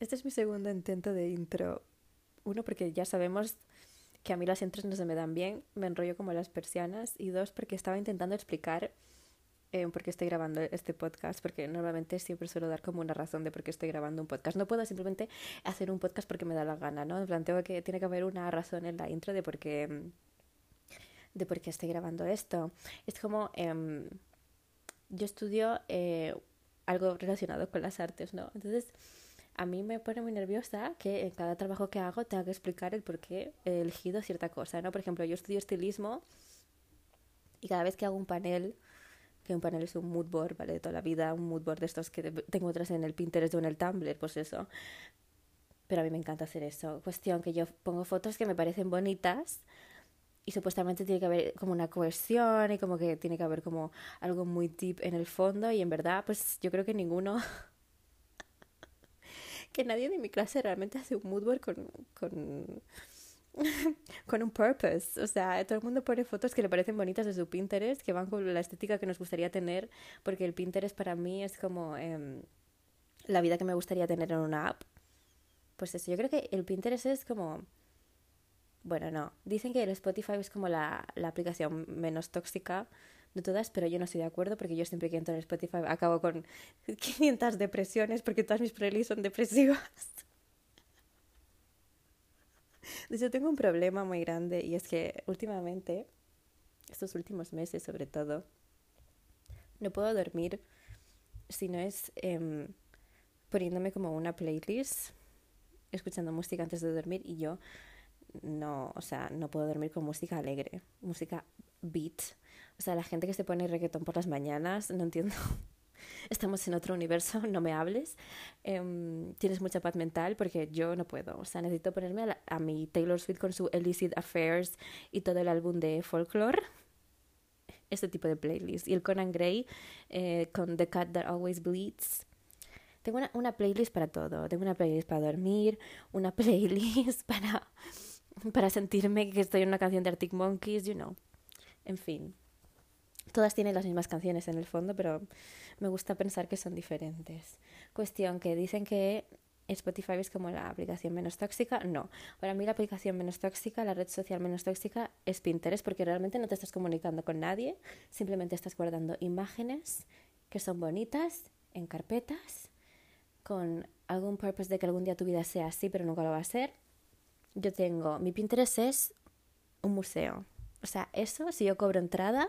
Este es mi segundo intento de intro. Uno, porque ya sabemos que a mí las intros no se me dan bien, me enrollo como las persianas. Y dos, porque estaba intentando explicar eh, por qué estoy grabando este podcast, porque normalmente siempre suelo dar como una razón de por qué estoy grabando un podcast. No puedo simplemente hacer un podcast porque me da la gana, ¿no? Planteo que tiene que haber una razón en la intro de por qué, de por qué estoy grabando esto. Es como, em, yo estudio eh, algo relacionado con las artes, ¿no? Entonces, a mí me pone muy nerviosa que en cada trabajo que hago tenga que explicar el por qué he elegido cierta cosa, ¿no? Por ejemplo, yo estudio estilismo y cada vez que hago un panel, que un panel es un mood board, ¿vale? De toda la vida, un mood board de estos que tengo otras en el Pinterest o en el Tumblr, pues eso. Pero a mí me encanta hacer eso. Cuestión que yo pongo fotos que me parecen bonitas y supuestamente tiene que haber como una cohesión y como que tiene que haber como algo muy deep en el fondo y en verdad pues yo creo que ninguno que nadie de mi clase realmente hace un mood board con, con, con un purpose. O sea, todo el mundo pone fotos que le parecen bonitas de su Pinterest, que van con la estética que nos gustaría tener, porque el Pinterest para mí es como eh, la vida que me gustaría tener en una app. Pues eso, yo creo que el Pinterest es como bueno, no. Dicen que el Spotify es como la, la aplicación menos tóxica de todas, pero yo no estoy de acuerdo porque yo siempre que entro en Spotify acabo con 500 depresiones porque todas mis playlists son depresivas. Yo tengo un problema muy grande y es que últimamente, estos últimos meses sobre todo, no puedo dormir si no es eh, poniéndome como una playlist, escuchando música antes de dormir y yo no, o sea, no puedo dormir con música alegre, música beat. O sea, la gente que se pone reggaetón por las mañanas, no entiendo. Estamos en otro universo, no me hables. Um, tienes mucha paz mental porque yo no puedo. O sea, necesito ponerme a mi Taylor Swift con su Illicit Affairs y todo el álbum de folklore. Este tipo de playlist. Y el Conan Gray eh, con The Cat That Always Bleeds. Tengo una, una playlist para todo. Tengo una playlist para dormir, una playlist para para sentirme que estoy en una canción de Arctic Monkeys, you know. En fin. Todas tienen las mismas canciones en el fondo, pero me gusta pensar que son diferentes. Cuestión que dicen que Spotify es como la aplicación menos tóxica. No, para mí la aplicación menos tóxica, la red social menos tóxica es Pinterest porque realmente no te estás comunicando con nadie, simplemente estás guardando imágenes que son bonitas en carpetas con algún purpose de que algún día tu vida sea así, pero nunca lo va a ser yo tengo, mi Pinterest es un museo. O sea, eso, si yo cobro entrada,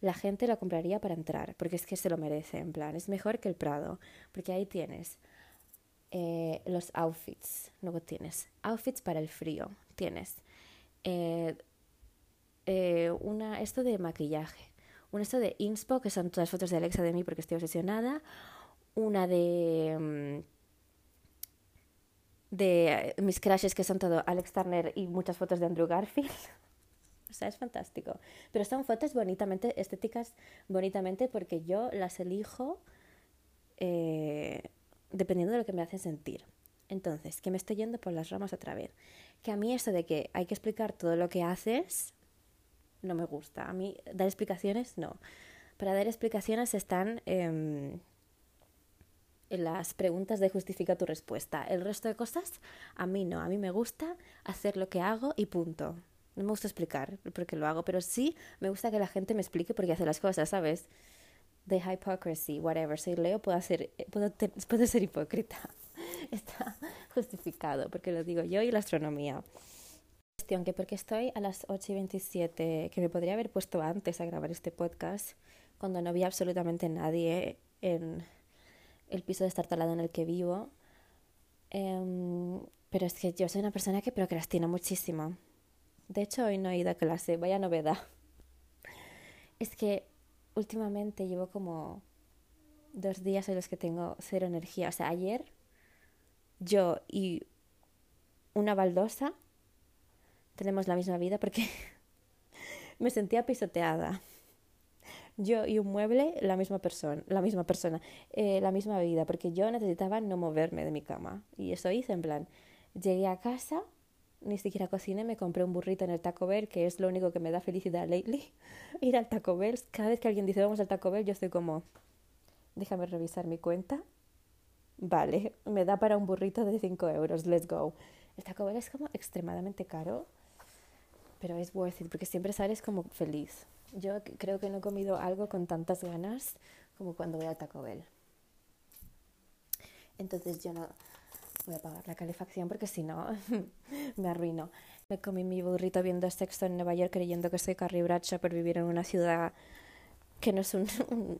la gente lo compraría para entrar, porque es que se lo merece, en plan, es mejor que el Prado, porque ahí tienes eh, los outfits, luego tienes outfits para el frío, tienes eh, eh, una, esto de maquillaje, un esto de inspo, que son todas fotos de Alexa de mí porque estoy obsesionada, una de... Mm, de mis crashes que son todo Alex Turner y muchas fotos de Andrew Garfield. o sea, es fantástico. Pero son fotos bonitamente, estéticas bonitamente porque yo las elijo eh, dependiendo de lo que me hacen sentir. Entonces, que me estoy yendo por las ramas otra vez. Que a mí esto de que hay que explicar todo lo que haces no me gusta. A mí dar explicaciones no. Para dar explicaciones están... En las preguntas de justifica tu respuesta. El resto de cosas, a mí no. A mí me gusta hacer lo que hago y punto. No me gusta explicar por qué lo hago, pero sí me gusta que la gente me explique por qué hace las cosas, ¿sabes? De hypocrisy, whatever. Si leo, puedo, hacer, puedo, puedo ser hipócrita. Está justificado, porque lo digo yo y la astronomía. Cuestión que porque estoy a las 8 y 27, que me podría haber puesto antes a grabar este podcast, cuando no había absolutamente nadie en el piso de talado en el que vivo. Um, pero es que yo soy una persona que procrastina muchísimo. De hecho, hoy no he ido a clase, vaya novedad. Es que últimamente llevo como dos días en los que tengo cero energía. O sea, ayer yo y una baldosa tenemos la misma vida porque me sentía pisoteada yo y un mueble la misma persona, la misma persona, eh, la misma vida, porque yo necesitaba no moverme de mi cama. Y eso hice en plan, llegué a casa, ni siquiera cociné, me compré un burrito en el Taco Bell, que es lo único que me da felicidad lately. Ir al Taco Bell, cada vez que alguien dice vamos al Taco Bell, yo estoy como, déjame revisar mi cuenta. Vale, me da para un burrito de 5 euros, let's go. El Taco Bell es como extremadamente caro, pero es worth it porque siempre sales como feliz. Yo creo que no he comido algo con tantas ganas como cuando voy al Taco Bell. Entonces yo no voy a pagar la calefacción porque si no me arruino. Me comí mi burrito viendo sexo en Nueva York creyendo que soy Carrie Bradshaw por vivir en una ciudad que no es un,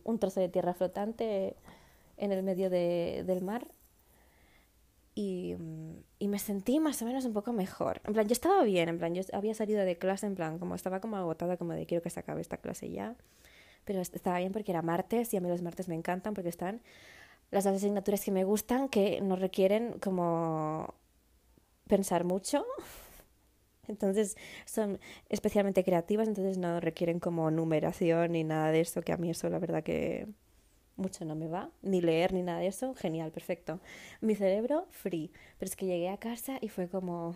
un, trozo de tierra flotante en el medio de, del mar. Y, y, me sentí más o menos un poco mejor. En plan, yo estaba bien, en plan, yo había salido de clase, en plan, como estaba como agotada, como de quiero que se acabe esta clase ya. Pero estaba bien porque era martes y a mí los martes me encantan porque están las asignaturas que me gustan que no requieren como pensar mucho entonces son especialmente creativas, entonces no requieren como numeración ni nada de eso, que a mí eso la verdad que mucho no me va, ni leer ni nada de eso, genial, perfecto. Mi cerebro free, pero es que llegué a casa y fue como,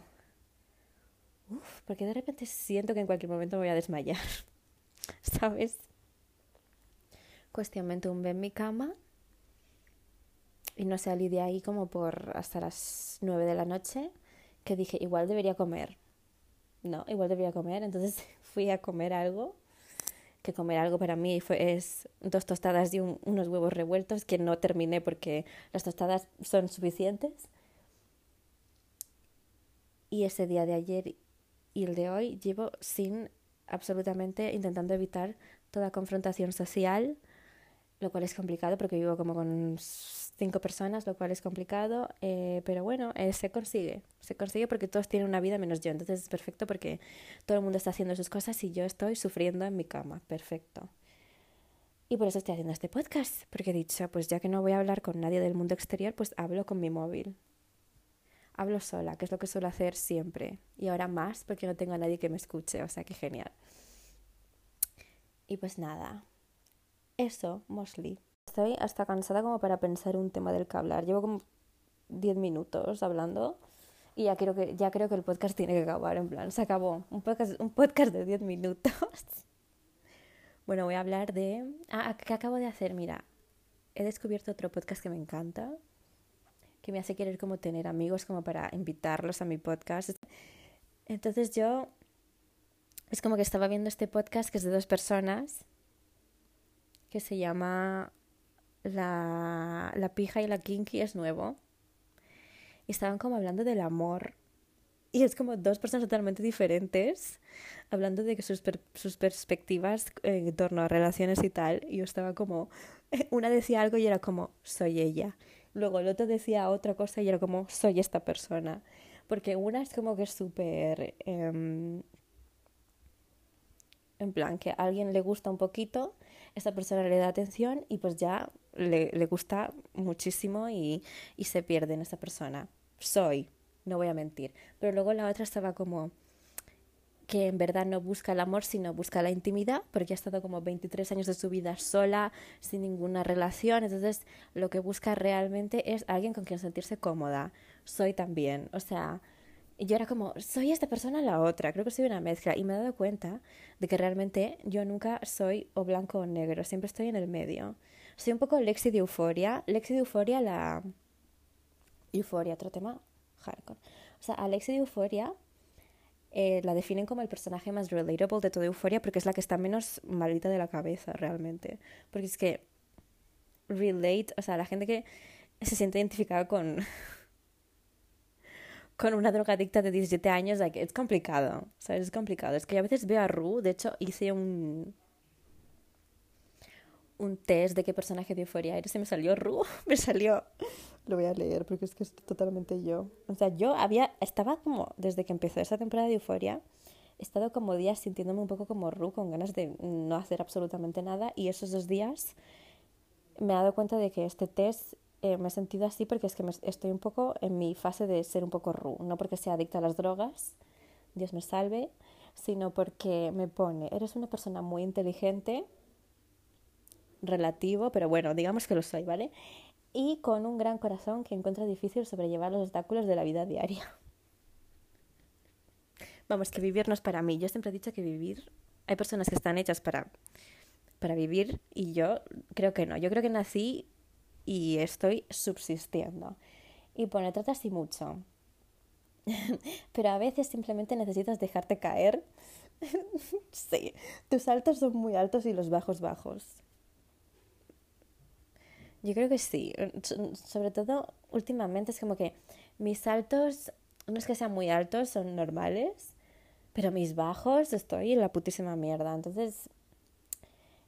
uff, porque de repente siento que en cualquier momento me voy a desmayar, ¿sabes? Cuestión, me tumbé en mi cama y no salí de ahí como por hasta las nueve de la noche, que dije, igual debería comer no, igual debía comer. Entonces fui a comer algo, que comer algo para mí fue, es dos tostadas y unos huevos revueltos que no terminé porque las tostadas son suficientes. Y ese día de ayer y el de hoy llevo sin absolutamente intentando evitar toda confrontación social, lo cual es complicado porque vivo como con cinco personas, lo cual es complicado, eh, pero bueno, eh, se consigue, se consigue porque todos tienen una vida menos yo, entonces es perfecto porque todo el mundo está haciendo sus cosas y yo estoy sufriendo en mi cama, perfecto. Y por eso estoy haciendo este podcast, porque he dicho, pues ya que no voy a hablar con nadie del mundo exterior, pues hablo con mi móvil. Hablo sola, que es lo que suelo hacer siempre. Y ahora más porque no tengo a nadie que me escuche, o sea que genial. Y pues nada, eso, mostly. Estoy hasta cansada como para pensar un tema del que hablar. Llevo como 10 minutos hablando y ya creo que ya creo que el podcast tiene que acabar en plan, se acabó. Un podcast un podcast de 10 minutos. bueno, voy a hablar de ah, ¿qué acabo de hacer? Mira, he descubierto otro podcast que me encanta, que me hace querer como tener amigos como para invitarlos a mi podcast. Entonces yo es como que estaba viendo este podcast que es de dos personas que se llama la, la pija y la kinky es nuevo. Y estaban como hablando del amor. Y es como dos personas totalmente diferentes, hablando de sus, sus perspectivas en torno a relaciones y tal. Y yo estaba como, una decía algo y era como, soy ella. Luego el otro decía otra cosa y era como, soy esta persona. Porque una es como que es súper... Em, en plan, que a alguien le gusta un poquito, esta persona le da atención y pues ya le, le gusta muchísimo y, y se pierde en esa persona. Soy, no voy a mentir. Pero luego la otra estaba como que en verdad no busca el amor, sino busca la intimidad, porque ha estado como 23 años de su vida sola, sin ninguna relación, entonces lo que busca realmente es alguien con quien sentirse cómoda. Soy también, o sea, yo era como, soy esta persona o la otra, creo que soy una mezcla, y me he dado cuenta de que realmente yo nunca soy o blanco o negro, siempre estoy en el medio. Soy un poco Lexi de Euforia. Lexi de Euforia, la. Euforia, otro tema hardcore. O sea, a Lexi de Euforia eh, la definen como el personaje más relatable de toda Euforia porque es la que está menos maldita de la cabeza realmente. Porque es que. Relate, o sea, la gente que se siente identificada con. Con una drogadicta de 17 años, like, es complicado, ¿sabes? Es complicado. Es que a veces veo a Ru, de hecho hice un, un test de qué personaje de euforia eres y me salió Ru, me salió. Lo voy a leer porque es que es totalmente yo. O sea, yo había, estaba como, desde que empezó esa temporada de euforia, he estado como días sintiéndome un poco como Ru, con ganas de no hacer absolutamente nada y esos dos días me he dado cuenta de que este test eh, me he sentido así porque es que me, estoy un poco en mi fase de ser un poco Ru, no porque sea adicta a las drogas, Dios me salve, sino porque me pone, eres una persona muy inteligente, relativo, pero bueno, digamos que lo soy, ¿vale? Y con un gran corazón que encuentra difícil sobrellevar los obstáculos de la vida diaria. Vamos, que vivir no es para mí. Yo siempre he dicho que vivir, hay personas que están hechas para, para vivir y yo creo que no. Yo creo que nací y estoy subsistiendo. Y bueno, trata así mucho. Pero a veces simplemente necesitas dejarte caer. sí, tus altos son muy altos y los bajos bajos. Yo creo que sí. Sobre todo últimamente es como que mis saltos, no es que sean muy altos, son normales, pero mis bajos estoy en la putísima mierda. Entonces,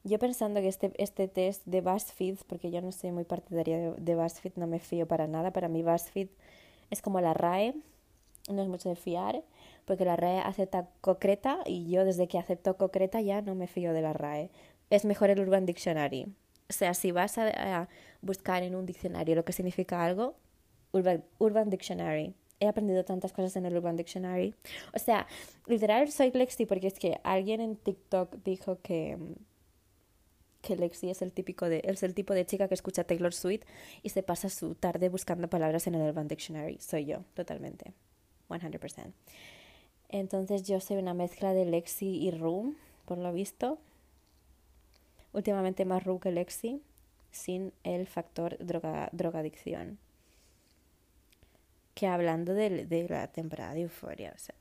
yo pensando que este, este test de BuzzFeed, porque yo no soy muy partidaria de, de BuzzFeed, no me fío para nada. Para mí BuzzFeed es como la RAE, no es mucho de fiar, porque la RAE acepta concreta y yo desde que acepto concreta ya no me fío de la RAE. Es mejor el Urban Dictionary. O sea, si vas a, buscar en un diccionario lo que significa algo, Urban, Urban Dictionary. He aprendido tantas cosas en el Urban Dictionary. O sea, literal soy Lexi porque es que alguien en TikTok dijo que que Lexi es el típico de es el tipo de chica que escucha Taylor Swift y se pasa su tarde buscando palabras en el Urban Dictionary. Soy yo, totalmente. 100%. Entonces yo soy una mezcla de Lexi y Room, por lo visto últimamente más Ru que Lexi, sin el factor droga, drogadicción. Que hablando de, de la temporada de Euforia, o sea.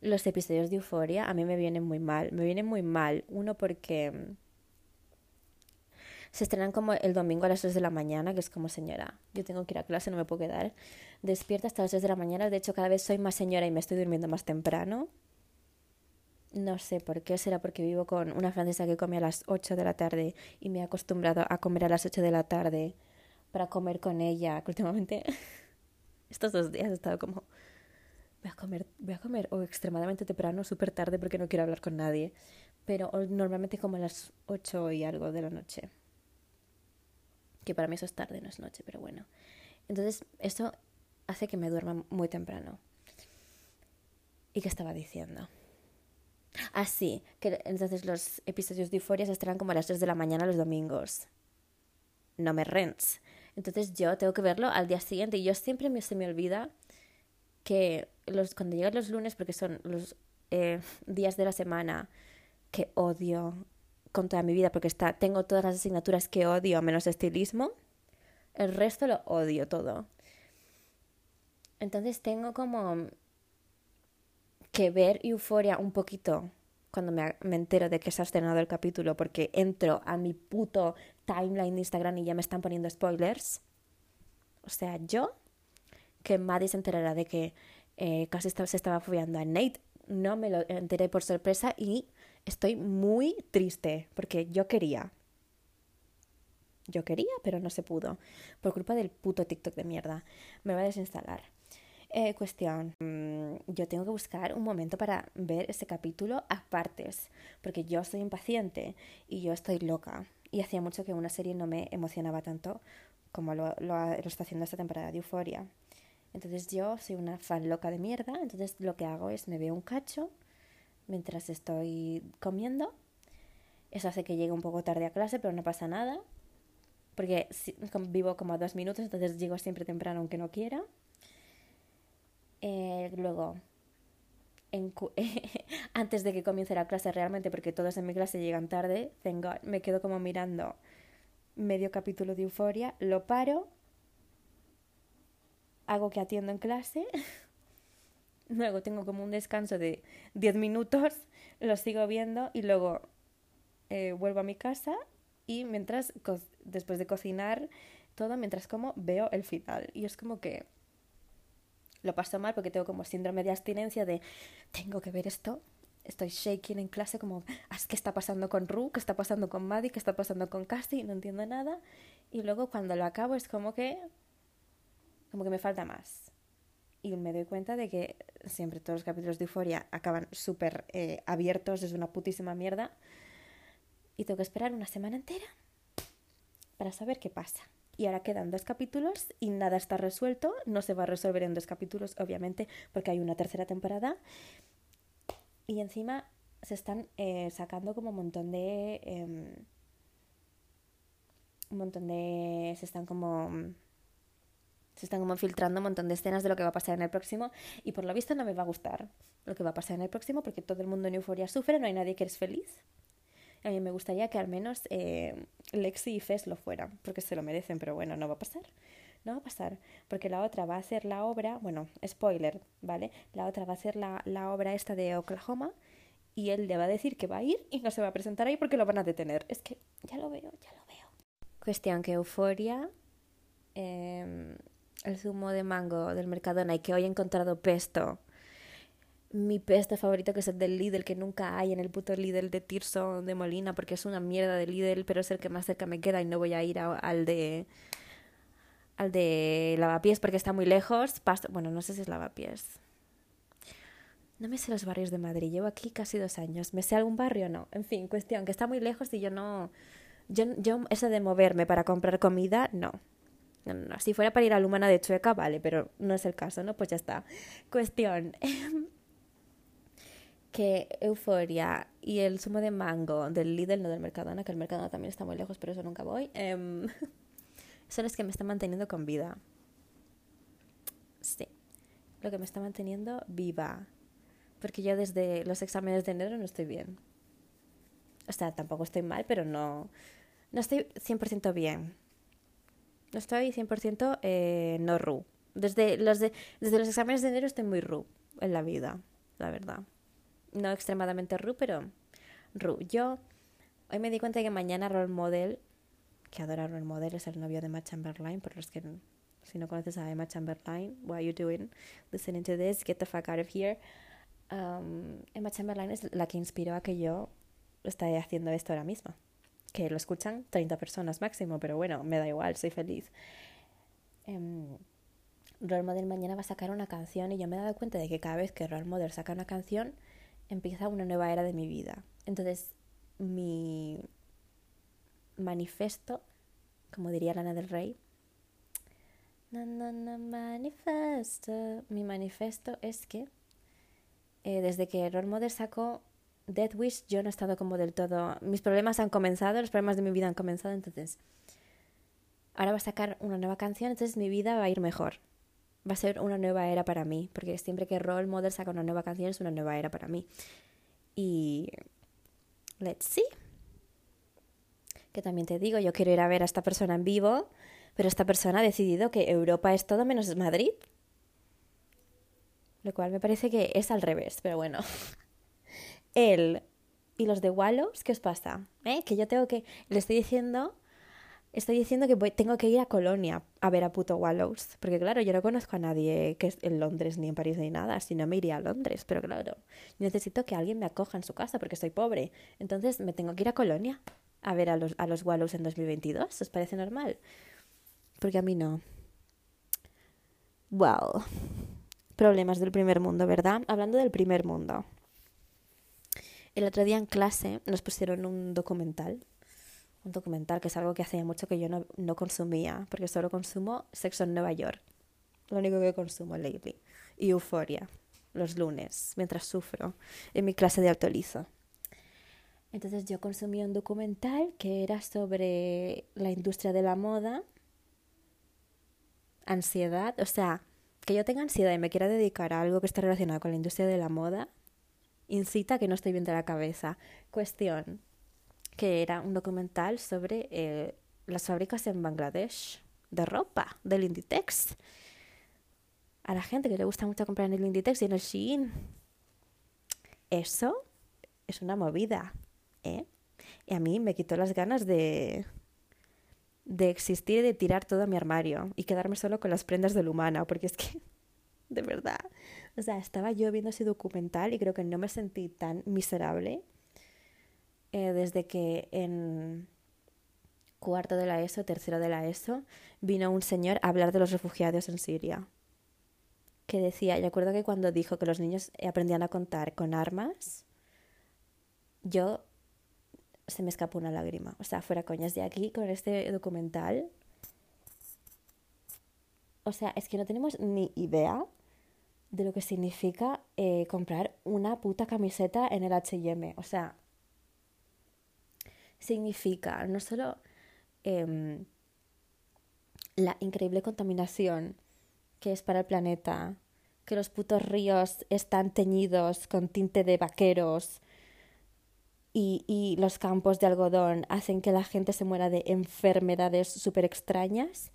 Los episodios de Euforia a mí me vienen muy mal. Me vienen muy mal. Uno porque mm, se estrenan como el domingo a las 3 de la mañana, que es como señora, yo tengo que ir a clase, no me puedo quedar despierta hasta las 3 de la mañana. De hecho, cada vez soy más señora y me estoy durmiendo más temprano. No sé por qué, será porque vivo con una francesa que come a las 8 de la tarde y me he acostumbrado a comer a las 8 de la tarde para comer con ella, que últimamente estos dos días he estado como voy a comer, voy a comer o extremadamente temprano, súper tarde porque no quiero hablar con nadie, pero normalmente como a las 8 y algo de la noche. Que para mí eso es tarde, no es noche, pero bueno. Entonces, eso hace que me duerma muy temprano. ¿Y qué estaba diciendo? Así, ah, que entonces los episodios de Euphoria se estrenan como a las 3 de la mañana los domingos. No me rents. Entonces yo tengo que verlo al día siguiente y yo siempre me, se me olvida que los, cuando llegan los lunes, porque son los eh, días de la semana que odio con toda mi vida, porque está, tengo todas las asignaturas que odio menos estilismo, el resto lo odio todo. Entonces tengo como que ver Euforia un poquito cuando me, entero de que se ha estrenado el capítulo porque entro a mi puto timeline de Instagram y ya me están poniendo spoilers. O sea, yo, que Maddie se enterara de que eh, casi se estaba fobiando a Nate, no me lo enteré por sorpresa y estoy muy triste porque yo quería. Yo quería, pero no se pudo. Por culpa del puto TikTok de mierda. Me va a desinstalar. Eh, cuestión, mm, yo tengo que buscar un momento para ver ese capítulo a partes, porque yo soy impaciente y yo estoy loca. Y hacía mucho que una serie no me emocionaba tanto como lo, lo, está haciendo esta temporada de Euforia. Entonces yo soy una fan loca de mierda, entonces lo que hago es me veo un cacho mientras estoy comiendo. Eso hace que llegue un poco tarde a clase, pero no pasa nada. Porque vivo como a dos minutos, entonces llego siempre temprano aunque no quiera. Eh, luego, antes de que comience la clase realmente, porque todos en mi clase llegan tarde, tengo, me quedo como mirando medio capítulo de Euforia, lo paro, hago que atiendo en clase, luego tengo como un descanso de 10 minutos, lo sigo viendo y luego eh, vuelvo a mi casa y mientras, después de cocinar todo, mientras como, veo el final. Y es como que lo paso mal porque tengo como síndrome de abstinencia de tengo que ver esto. Estoy shaking en clase como, ah, ¿qué está pasando con Ru? ¿Qué está pasando con Maddie? ¿Qué está pasando con Cassie? No entiendo nada. Y luego cuando lo acabo es como que, como que me falta más. Y me doy cuenta de que siempre todos los capítulos de Euforia acaban súper eh, abiertos desde una putísima mierda. Y tengo que esperar una semana entera para saber qué pasa y ahora quedan dos capítulos y nada está resuelto. No se va a resolver en dos capítulos, obviamente, porque hay una tercera temporada. Y encima se están eh, sacando como un montón de... Em, un montón de... se están como... Se están como filtrando un montón de escenas de lo que va a pasar en el próximo y por lo visto no me va a gustar lo que va a pasar en el próximo porque todo el mundo en euforia sufre, no hay nadie que es feliz. A mí me gustaría que al menos eh, Lexi y Fes lo fueran, porque se lo merecen, pero bueno, no va a pasar. No va a pasar, porque la otra va a ser la obra, bueno, spoiler, ¿vale? La otra va a ser la, la obra esta de Oklahoma y él le va a decir que va a ir y no se va a presentar ahí porque lo van a detener. Es que ya lo veo, ya lo veo. Cuestión que Euforia, em, el zumo de mango del Mercadona y que hoy he encontrado pesto. Mi pesto favorito que es el del Lidl, que nunca hay en el puto Lidl de Tirso de Molina porque es una mierda de Lidl, pero es el que más cerca me queda y no voy a ir al de al de lavapiés porque está muy lejos. bueno, no sé si es lavapiés. No me sé los barrios de Madrid, llevo aquí casi dos años. ¿Me sé algún barrio o no? En fin, cuestión, que está muy lejos y yo no... Yo, yo de moverme para comprar comida, no. No, Si fuera para ir a Lumana de Chueca, vale, pero no es el caso, ¿no? Pues ya está. Cuestión. que Euforia y el zumo de mango del Lidl, no del Mercadona, que el Mercadona también está muy lejos, pero eso nunca voy. Eh, son los que me están manteniendo con vida. Sí. Lo que me está manteniendo viva porque yo desde los exámenes de enero no estoy bien. O sea, tampoco estoy mal, pero no, no estoy 100% bien. No estoy 100% eh, no ru. Desde los, de, desde los exámenes de enero estoy muy ru en la vida, la verdad. No extremadamente ru, pero ru. Yo hoy me di cuenta que mañana Role Model, que adora Role Model, es el novio de Emma Chamberlain, por los que si no conoces a Emma Chamberlain, what are you doing listening to this? Get the fuck out of here um, Emma Chamberlain es la que inspiró a que yo esté haciendo esto ahora mismo. Que lo escuchan 30 personas máximo, pero bueno, me da igual, soy feliz. Um, Role Model mañana va a sacar una canción y yo me he dado cuenta de que cada vez que Role Model saca una canción, empieza una nueva era de mi vida. Entonces, mi manifesto, como diría Lana del Rey, manifesto. Mi manifesto es que eh, desde que Role Model sacó Death Wish, yo no he estado como del todo. Mis problemas han comenzado, los problemas de mi vida han comenzado, entonces. Ahora va a sacar una nueva canción, entonces mi vida va a ir mejor. Va a ser una nueva era para mí, porque siempre que Role Model saca una nueva canción es una nueva era para mí. Y. Let's see. Que también te digo, yo quiero ir a ver a esta persona en vivo, pero esta persona ha decidido que Europa es todo menos Madrid. Lo cual me parece que es al revés, pero bueno. Él y los de Wallows, ¿qué os pasa? ¿Eh? Que yo tengo que... Le estoy diciendo... Estoy diciendo que tengo que ir a Colonia a ver a puto Wallows. Porque claro, yo no conozco a nadie que es en Londres, ni en París, ni nada. Si no me iría a Londres. Pero claro, necesito que alguien me acoja en su casa porque soy pobre. Entonces me tengo que ir a Colonia a ver a los, a los Wallows en 2022. ¿Os parece normal? Porque a mí no. Well problemas del primer mundo, ¿verdad? Hablando del primer mundo. El otro día en clase nos pusieron un documental. Un documental que es algo que hacía mucho que yo no, consumía, porque solo consumo Sexo en Nueva York. Lo único que consumo lately. Y Euforia, los lunes, mientras sufro en mi clase de autolizo. Entonces yo consumí un documental que era sobre la industria de la moda, ansiedad, o sea, que yo tenga ansiedad y me quiera dedicar a algo que esté relacionado con la industria de la moda, incita que no estoy bien de la cabeza. Cuestión, que era un documental sobre eh, las fábricas en Bangladesh de ropa, del Inditex. A la gente que le gusta mucho comprar en el Inditex y en el Shein. Eso es una movida, ¿eh? Y a mí me quitó las ganas de, de existir y de tirar todo a mi armario y quedarme solo con las prendas del humano, porque es que, de verdad, o sea, estaba yo viendo ese documental y creo que no me sentí tan miserable eh, desde que en cuarto de la ESO, tercero de la ESO, vino un señor a hablar de los refugiados en Siria. Que decía, yo acuerdo que cuando dijo que los niños aprendían a contar con armas, yo se me escapó una lágrima. O sea, fuera coñas de aquí con este documental. O sea, es que no tenemos ni idea de lo que significa eh, comprar una puta camiseta en el HM. O sea, significa no solo em, la increíble contaminación que es para el planeta, que los putos ríos están teñidos con tinte de vaqueros, y, y los campos de algodón hacen que la gente se muera de enfermedades súper extrañas.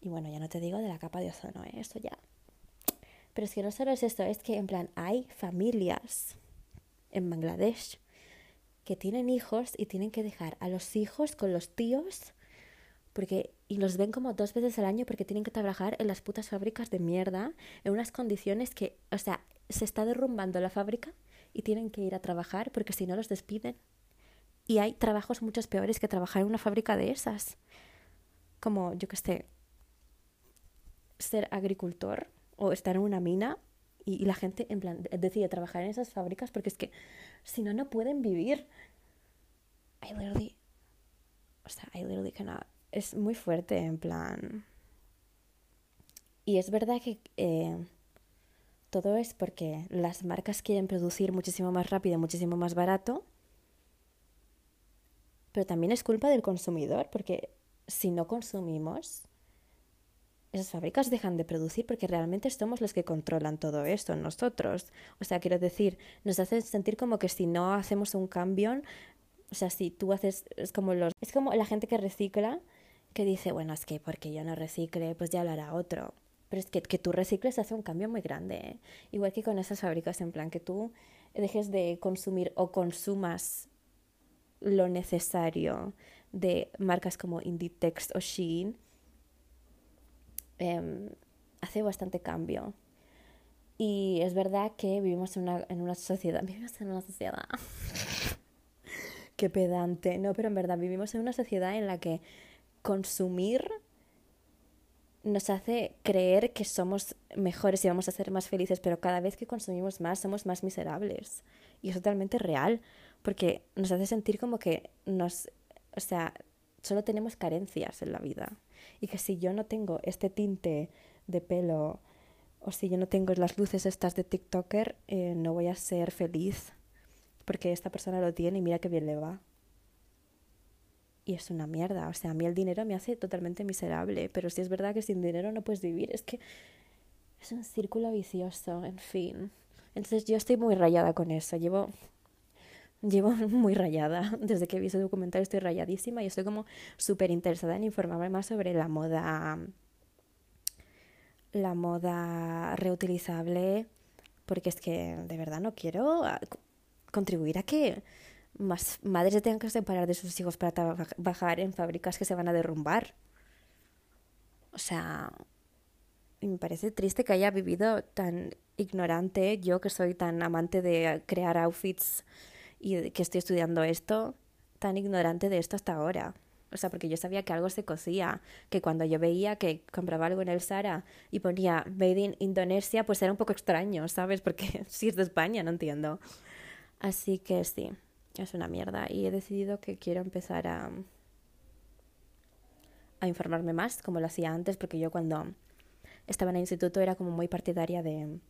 Y bueno, ya no te digo de la capa de ozono, ¿eh? esto ya. Pero es que no solo es esto, es que en plan hay familias en Bangladesh que tienen hijos y tienen que dejar a los hijos con los tíos porque y los ven como dos veces al año porque tienen que trabajar en las putas fábricas de mierda en unas condiciones que, o sea, se está derrumbando la fábrica y tienen que ir a trabajar porque si no los despiden. Y hay trabajos muchos peores que trabajar en una fábrica de esas. Como, yo que sé, ser agricultor o estar en una mina y, la gente en plan decide trabajar en esas fábricas porque es que si no no pueden vivir. I literally o sea, I. Es muy fuerte en plan. Y es verdad que eh, todo es porque las marcas quieren producir muchísimo más rápido, muchísimo más barato. Pero también es culpa del consumidor, porque si no consumimos, esas fábricas dejan de producir porque realmente somos los que controlan todo esto, nosotros. O sea, quiero decir, nos hace sentir como que si no hacemos un cambio, o sea, si tú haces, es como los, es como la gente que recicla, que dice, bueno, es que porque yo no recicle, pues ya lo hará otro. Pero es que, que tú recicles hace un cambio muy grande. ¿eh? Igual que con esas fábricas, en plan, que tú dejes de consumir o consumas lo necesario de marcas como Inditex o Shein Em, hace bastante cambio. Y es verdad que vivimos en una, en una sociedad. Vivimos en una sociedad. Qué pedante. No, pero en verdad vivimos en una sociedad en la que consumir nos hace creer que somos mejores y vamos a ser más felices, pero cada vez que consumimos más somos más miserables. Y es totalmente real, porque nos hace sentir como que nos, o sea, solo tenemos carencias en la vida y que si yo no tengo este tinte de pelo o si yo no tengo las luces estas de TikToker, eh, no voy a ser feliz porque esta persona lo tiene y mira qué bien le va. Y es una mierda, o sea, a mí el dinero me hace totalmente miserable, pero si es verdad que sin dinero no puedes vivir, es que es un círculo vicioso, en fin. Entonces yo estoy muy rayada con eso, llevo llevo muy rayada. Desde que vi ese documental estoy rayadísima y estoy como súper interesada en informarme más sobre la moda, la moda reutilizable, porque es que de verdad no quiero ah, contribuir a que más madres se tengan que separar de sus hijos para trabajar en fábricas que se van a derrumbar. O sea, me parece triste que haya vivido tan ignorante, yo que soy tan amante de crear outfits y que estoy estudiando esto, tan ignorante de esto hasta ahora. O sea, porque yo sabía que algo se cocía, que cuando yo veía que compraba algo en el Sara y ponía Made in Indonesia, pues era un poco extraño, ¿sabes? Porque si es de España, no entiendo. Así que sí, es una mierda. Y he decidido que quiero empezar a, a informarme más, como lo hacía antes, porque yo cuando estaba en el instituto era como muy partidaria de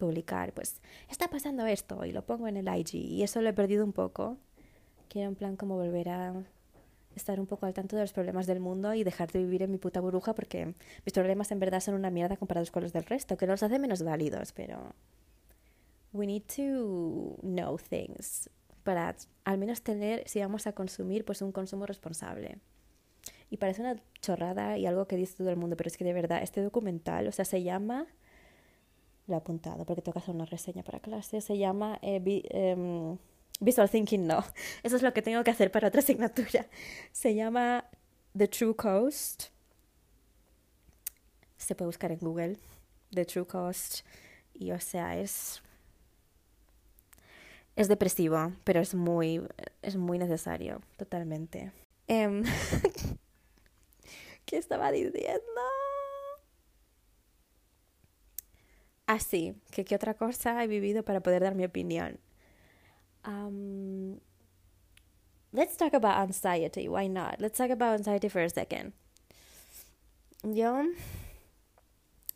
publicar, pues está pasando esto y lo pongo en el IG y eso lo he perdido un poco. Quiero en plan como volver a estar un poco al tanto de los problemas del mundo y dejar de vivir en mi puta burbuja porque mis problemas en verdad son una mierda comparados con los del resto, que los hace menos válidos, pero we need to know things para al menos tener, si vamos a consumir, pues un consumo responsable. Y parece una chorrada y algo que dice todo el mundo, pero es que de verdad, este documental, o sea, se llama lo he apuntado porque tengo que hacer una reseña para clase. Se llama eh, em, Visual Thinking, no. Eso es lo que tengo que hacer para otra asignatura. Se llama The True Cost. Se puede buscar en Google. The True Cost. Y o sea, es. Es depresivo, pero es muy. Es muy necesario, totalmente. Em, ¿Qué estaba diciendo? Así, que qué otra cosa he vivido para poder dar mi opinión. Um, let's talk about anxiety. Why not? Let's talk about anxiety for a second. Yo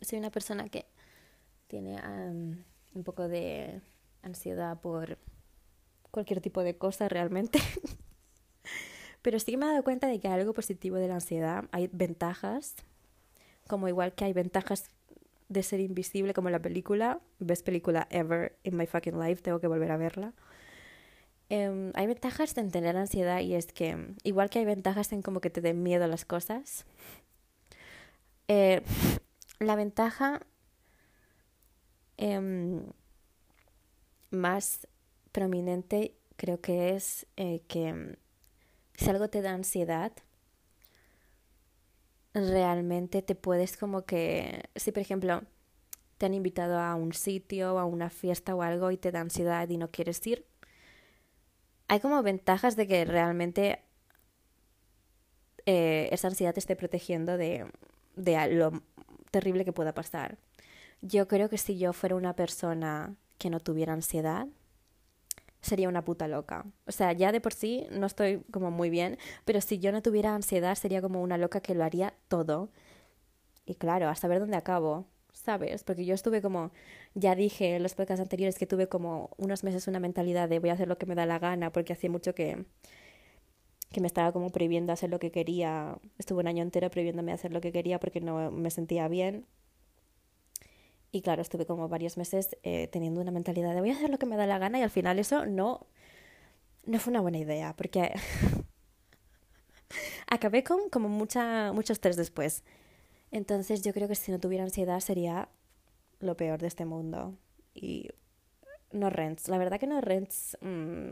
soy una persona que tiene um, un poco de ansiedad por cualquier tipo de cosa realmente. Pero sí que me he dado cuenta de que hay algo positivo de la ansiedad. Hay ventajas, como igual que hay ventajas de ser invisible como la película, best película ever in my fucking life, tengo que volver a verla. Em, hay ventajas en tener ansiedad y es que, igual que hay ventajas en como que te den miedo las cosas, eh, la ventaja em, más prominente creo que es eh, que si algo te da ansiedad, realmente te puedes como que, si por ejemplo te han invitado a un sitio, a una fiesta o algo y te da ansiedad y no quieres ir, hay como ventajas de que realmente eh, esa ansiedad te esté protegiendo de, de lo terrible que pueda pasar. Yo creo que si yo fuera una persona que no tuviera ansiedad, sería una puta loca. O sea, ya de por sí no estoy como muy bien, pero si yo no tuviera ansiedad sería como una loca que lo haría todo. Y claro, a saber dónde acabo. ¿sabes? Porque yo estuve como, ya dije en los podcasts anteriores que tuve como unos meses una mentalidad de voy a hacer lo que me da la gana, porque hacía mucho que, que me estaba como prohibiendo hacer lo que quería. Estuve un año entero prohibiéndome hacer lo que quería porque no me sentía bien. Y claro, estuve como varios meses eh, teniendo una mentalidad de voy a hacer lo que me da la gana y al final eso no, no fue una buena idea, porque acabé con como mucha, mucho estrés después. Entonces yo creo que si no tuviera ansiedad sería lo peor de este mundo. Y no rents. La verdad que no rents mm,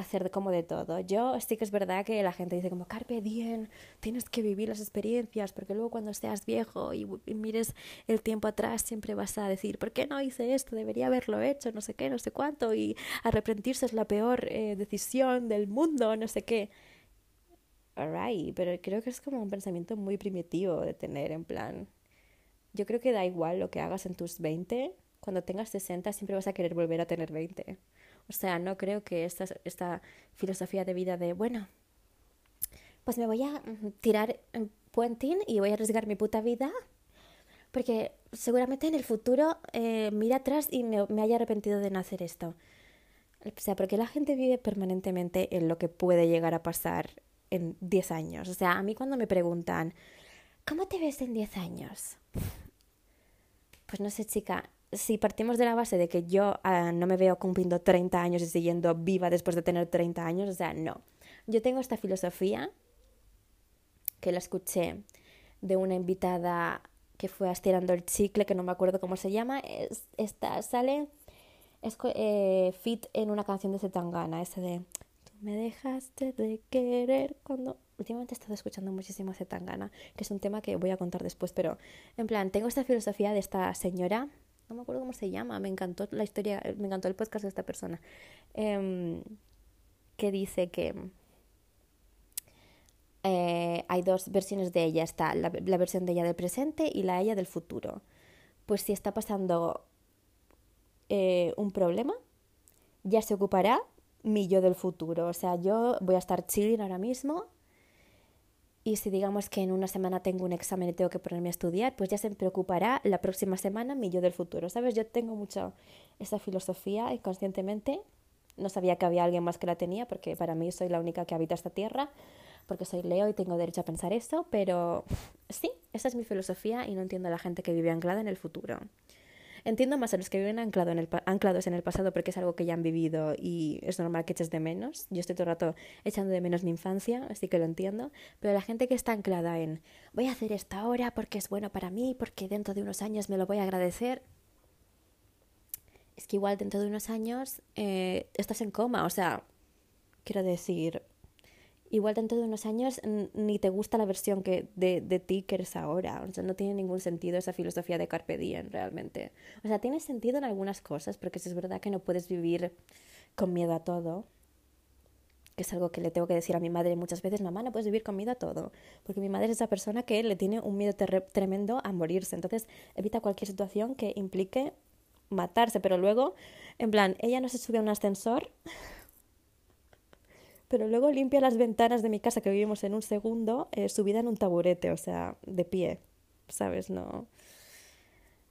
hacer como de todo. Yo sí que es verdad que la gente dice como carpe diem, tienes que vivir las experiencias porque luego cuando seas viejo y, mires el tiempo atrás siempre vas a decir ¿por qué no hice esto? Debería haberlo hecho, no sé qué, no sé cuánto y arrepentirse es la peor eh, decisión del mundo, no sé qué alright, pero creo que es como un pensamiento muy primitivo de tener en plan. Yo creo que da igual lo que hagas en tus 20, cuando tengas 60 siempre vas a querer volver a tener 20. O sea, no creo que esta, esta filosofía de vida de, bueno, pues me voy a tirar en puentín y voy a arriesgar mi puta vida porque seguramente en el futuro eh, mira atrás y me, me haya arrepentido de no hacer esto. O sea, porque la gente vive permanentemente en lo que puede llegar a pasar en 10 años. O sea, a mí cuando me preguntan, ¿cómo te ves en 10 años? Pues no sé, chica, si partimos de la base de que yo ah, no me veo cumpliendo 30 años y siguiendo viva después de tener 30 años, o sea, no. Yo tengo esta filosofía que la escuché de una invitada que fue a el Chicle, que no me acuerdo cómo se llama. Es, esta sale, es eh, fit en una canción de Zetangana, ese de me dejaste de querer cuando... Últimamente he estado escuchando muchísimo a Tangana, que es un tema que voy a contar después, pero en plan, tengo esta filosofía de esta señora, no me acuerdo cómo se llama, me encantó la historia, me encantó el podcast de esta persona, em, que dice que eh, hay dos versiones de ella, está la, la versión de ella del presente y la ella del futuro. Pues si está pasando eh, un problema, ya se ocupará mi yo del futuro. O sea, yo voy a estar chilling ahora mismo y si digamos que en una semana tengo un examen y tengo que ponerme a estudiar, pues ya se preocupará la próxima semana mi yo del futuro. ¿Sabes? Yo tengo mucho esa filosofía inconscientemente. No sabía que había alguien más que la tenía porque para mí soy la única que habita esta tierra, porque soy Leo y tengo derecho a pensar eso, pero sí, esa es mi filosofía y no entiendo a la gente que vive anclada en el futuro. Entiendo más a los que viven anclado en el anclados en el pasado porque es algo que ya han vivido y es normal que eches de menos. Yo estoy todo el rato echando de menos mi infancia, así que lo entiendo. Pero la gente que está anclada en voy a hacer esto ahora porque es bueno para mí, porque dentro de unos años me lo voy a agradecer. Es que igual dentro de unos años eh, estás en coma, o sea, quiero decir, igual dentro de unos años ni te gusta la versión que de, de, ti que eres ahora. O sea, no tiene ningún sentido esa filosofía de Carpe Diem realmente. O sea, tiene sentido en algunas cosas, porque es verdad que no puedes vivir con miedo a todo. Que es algo que le tengo que decir a mi madre muchas veces, mamá, no puedes vivir con miedo a todo. Porque mi madre es esa persona que le tiene un miedo tremendo a morirse. Entonces evita cualquier situación que implique matarse. Pero luego, en plan, ella no se sube a un ascensor pero luego limpia las ventanas de mi casa que vivimos en un segundo, eh, subida en un taburete, o sea, de pie, ¿sabes? No.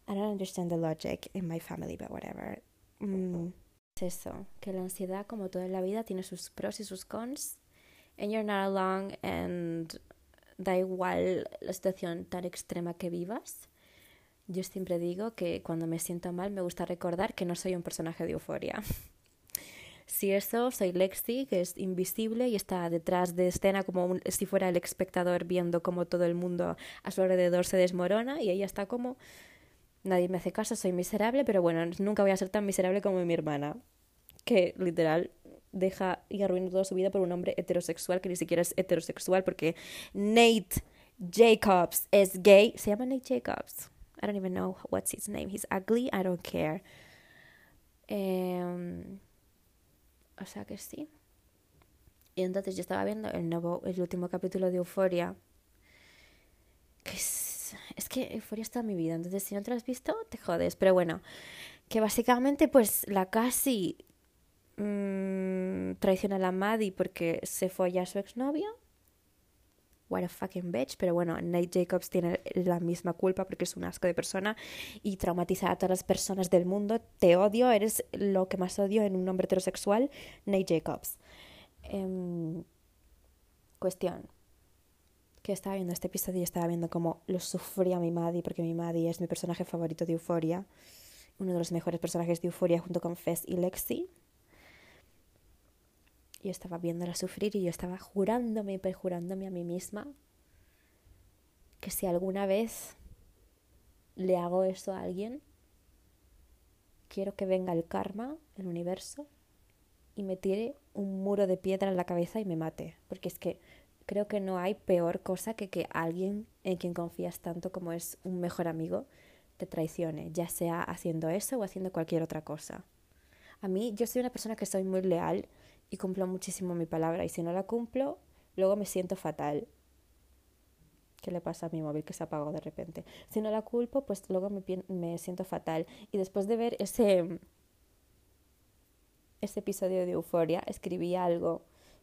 I don't understand the logic in my family, but whatever. Mm. Es eso, que la ansiedad, como toda la vida, tiene sus pros y sus cons. And you're not alone, and da igual la situación tan extrema que vivas. Yo siempre digo que cuando me siento mal me gusta recordar que no soy un personaje de euforia. Si eso, soy Lexi, que es invisible y está detrás de escena como si fuera el espectador viendo cómo todo el mundo a su alrededor se desmorona y ella está como nadie me hace caso, soy miserable, pero bueno, nunca voy a ser tan miserable como mi hermana, que literal deja y arruina toda su vida por un hombre heterosexual que ni siquiera es heterosexual porque Nate Jacobs es gay. Se llama Nate Jacobs. I don't even know what's his name. He's ugly. I don't care. Em, o sea que sí. Y entonces yo estaba viendo el nuevo, el último capítulo de Euforia. Que es, es que Euforia está en mi vida. Entonces si no te lo has visto, te jodes. Pero bueno, que básicamente pues la casi mmm, traiciona a la Maddie porque se fue a su exnovio what a fucking bitch, pero bueno, Nate Jacobs tiene la misma culpa porque es un asco de persona y traumatiza a todas las personas del mundo. Te odio, eres lo que más odio en un hombre heterosexual, Nate Jacobs. Em, cuestión. Que estaba viendo este episodio y estaba viendo cómo lo sufría mi Maddie, porque mi Maddie es mi personaje favorito de Euphoria, uno de los mejores personajes de Euphoria junto con Fess y Lexi yo estaba viéndola sufrir y yo estaba jurándome y perjurándome a mí misma que si alguna vez le hago eso a alguien, quiero que venga el karma, el universo, y me tire un muro de piedra en la cabeza y me mate. Porque es que creo que no hay peor cosa que que alguien en quien confías tanto como es un mejor amigo te traicione, ya sea haciendo eso o haciendo cualquier otra cosa. A mí, yo soy una persona que soy muy leal y cumplo muchísimo mi palabra. Y si no la cumplo, luego me siento fatal. ¿Qué le pasa a mi móvil que se apagó de repente? Si no la culpo, pues luego me, me siento fatal. Y después de ver ese, ese episodio de Euforia, escribí algo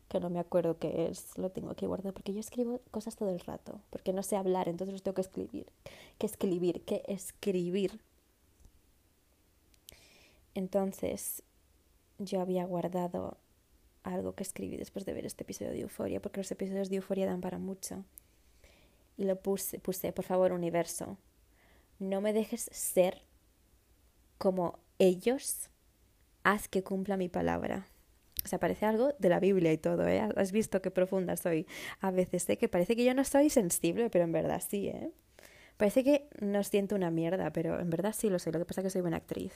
que no me acuerdo qué es, lo tengo que guardar porque yo escribo cosas todo el rato, porque no sé hablar, entonces los tengo que escribir, que escribir, que escribir. Entonces, yo había guardado algo que escribí después de ver este episodio de Euforia, porque los episodios de Euforia dan para mucho. Y lo puse, puse, por favor, universo, no me dejes ser como ellos, haz que cumpla mi palabra. O sea, parece algo de la Biblia y todo, ¿eh? Has visto qué profunda soy. A veces sé que parece que yo no soy sensible, pero en verdad sí, ¿eh? Parece que no siento una mierda, pero en verdad sí lo soy. Lo que pasa es que soy buena actriz.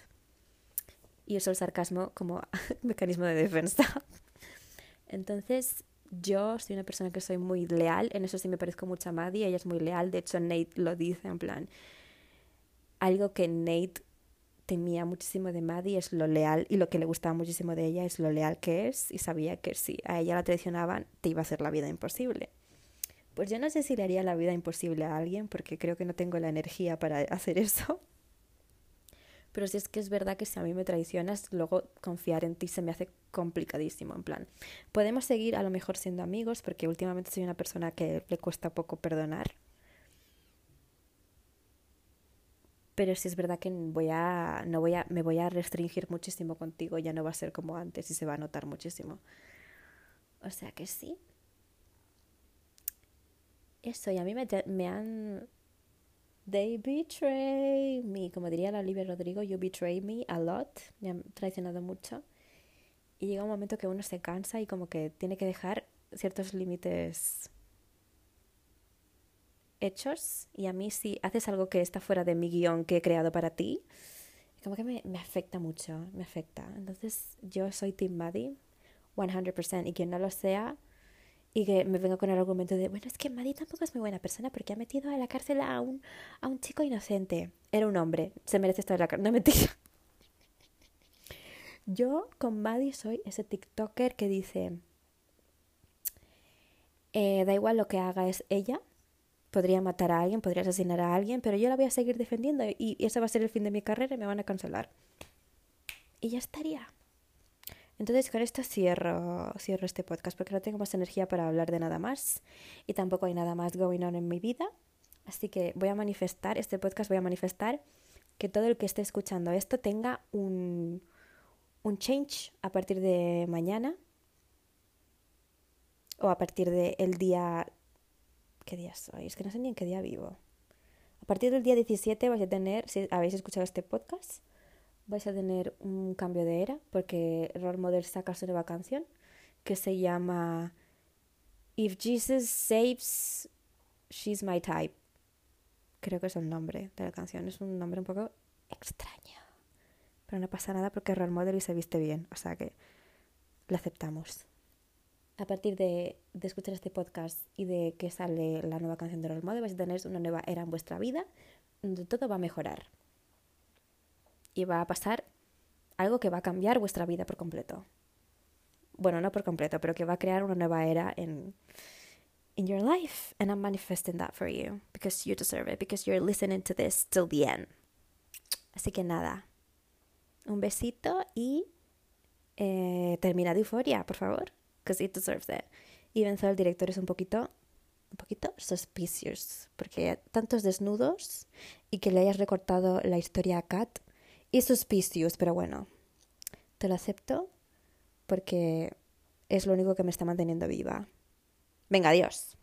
Y uso el sarcasmo como mecanismo de defensa. Entonces, yo soy una persona que soy muy leal, en eso sí me parezco mucho a Maddie, ella es muy leal, de hecho Nate lo dice en plan, algo que Nate temía muchísimo de Maddie es lo leal y lo que le gustaba muchísimo de ella es lo leal que es y sabía que si a ella la traicionaban te iba a hacer la vida imposible. Pues yo no sé si le haría la vida imposible a alguien porque creo que no tengo la energía para hacer eso. Pero si es que es verdad que si a mí me traicionas, luego confiar en ti se me hace complicadísimo. En plan, podemos seguir a lo mejor siendo amigos, porque últimamente soy una persona que le cuesta poco perdonar. Pero si es verdad que voy a, no voy a, me voy a restringir muchísimo contigo, ya no va a ser como antes y se va a notar muchísimo. O sea que sí. Eso, y a mí me, me han They betray me. Como diría la Olivia Rodrigo, you betray me a lot. Me han traicionado mucho. Y llega un momento que uno se cansa y como que tiene que dejar ciertos límites hechos. Y a mí si haces algo que está fuera de mi guion que he creado para ti, como que me, afecta mucho, me afecta. Entonces yo soy Team Buddy, 100%. Y quien no lo sea, y que me vengo con el argumento de, bueno, es que Maddie tampoco es muy buena persona porque ha metido a la cárcel a un, a un chico inocente. Era un hombre, se merece estar en la cárcel. No mentira. Yo con Maddie soy ese TikToker que dice, eh, da igual lo que haga es ella, podría matar a alguien, podría asesinar a alguien, pero yo la voy a seguir defendiendo y ese va a ser el fin de mi carrera y me van a cancelar. Y ya estaría. Entonces con esto cierro, cierro este podcast porque no tengo más energía para hablar de nada más y tampoco hay nada más going on en mi vida. Así que voy a manifestar, este podcast voy a manifestar que todo el que esté escuchando esto tenga un, un change a partir de mañana o a partir del día... ¿Qué día soy? Es que no sé ni en qué día vivo. A partir del día 17 vais a tener, si habéis escuchado este podcast, vais a tener un cambio de era porque Role Model saca su nueva canción que se llama If Jesus Saves, She's My Type. Creo que es el nombre de la canción. Es un nombre un poco extraño. Pero no pasa nada porque role model y se viste bien. O sea que lo aceptamos. A partir de, de escuchar este podcast y de que sale la nueva canción de role model, vais a tener una nueva era en vuestra vida donde todo va a mejorar. Y va a pasar algo que va a cambiar vuestra vida por completo. Bueno, no por completo, pero que va a crear una nueva era en, in your life. And I'm manifesting that for you because you deserve it, because you're listening to this till the end. Así que nada, un besito y eh, termina de euforia, por favor, because it deserves it. Y Benzo, el director, es un poquito, un poquito suspicious, porque tantos desnudos y que le hayas recortado la historia a Kat, es suspicious, pero bueno, te lo acepto porque es lo único que me está manteniendo viva. Venga, adiós.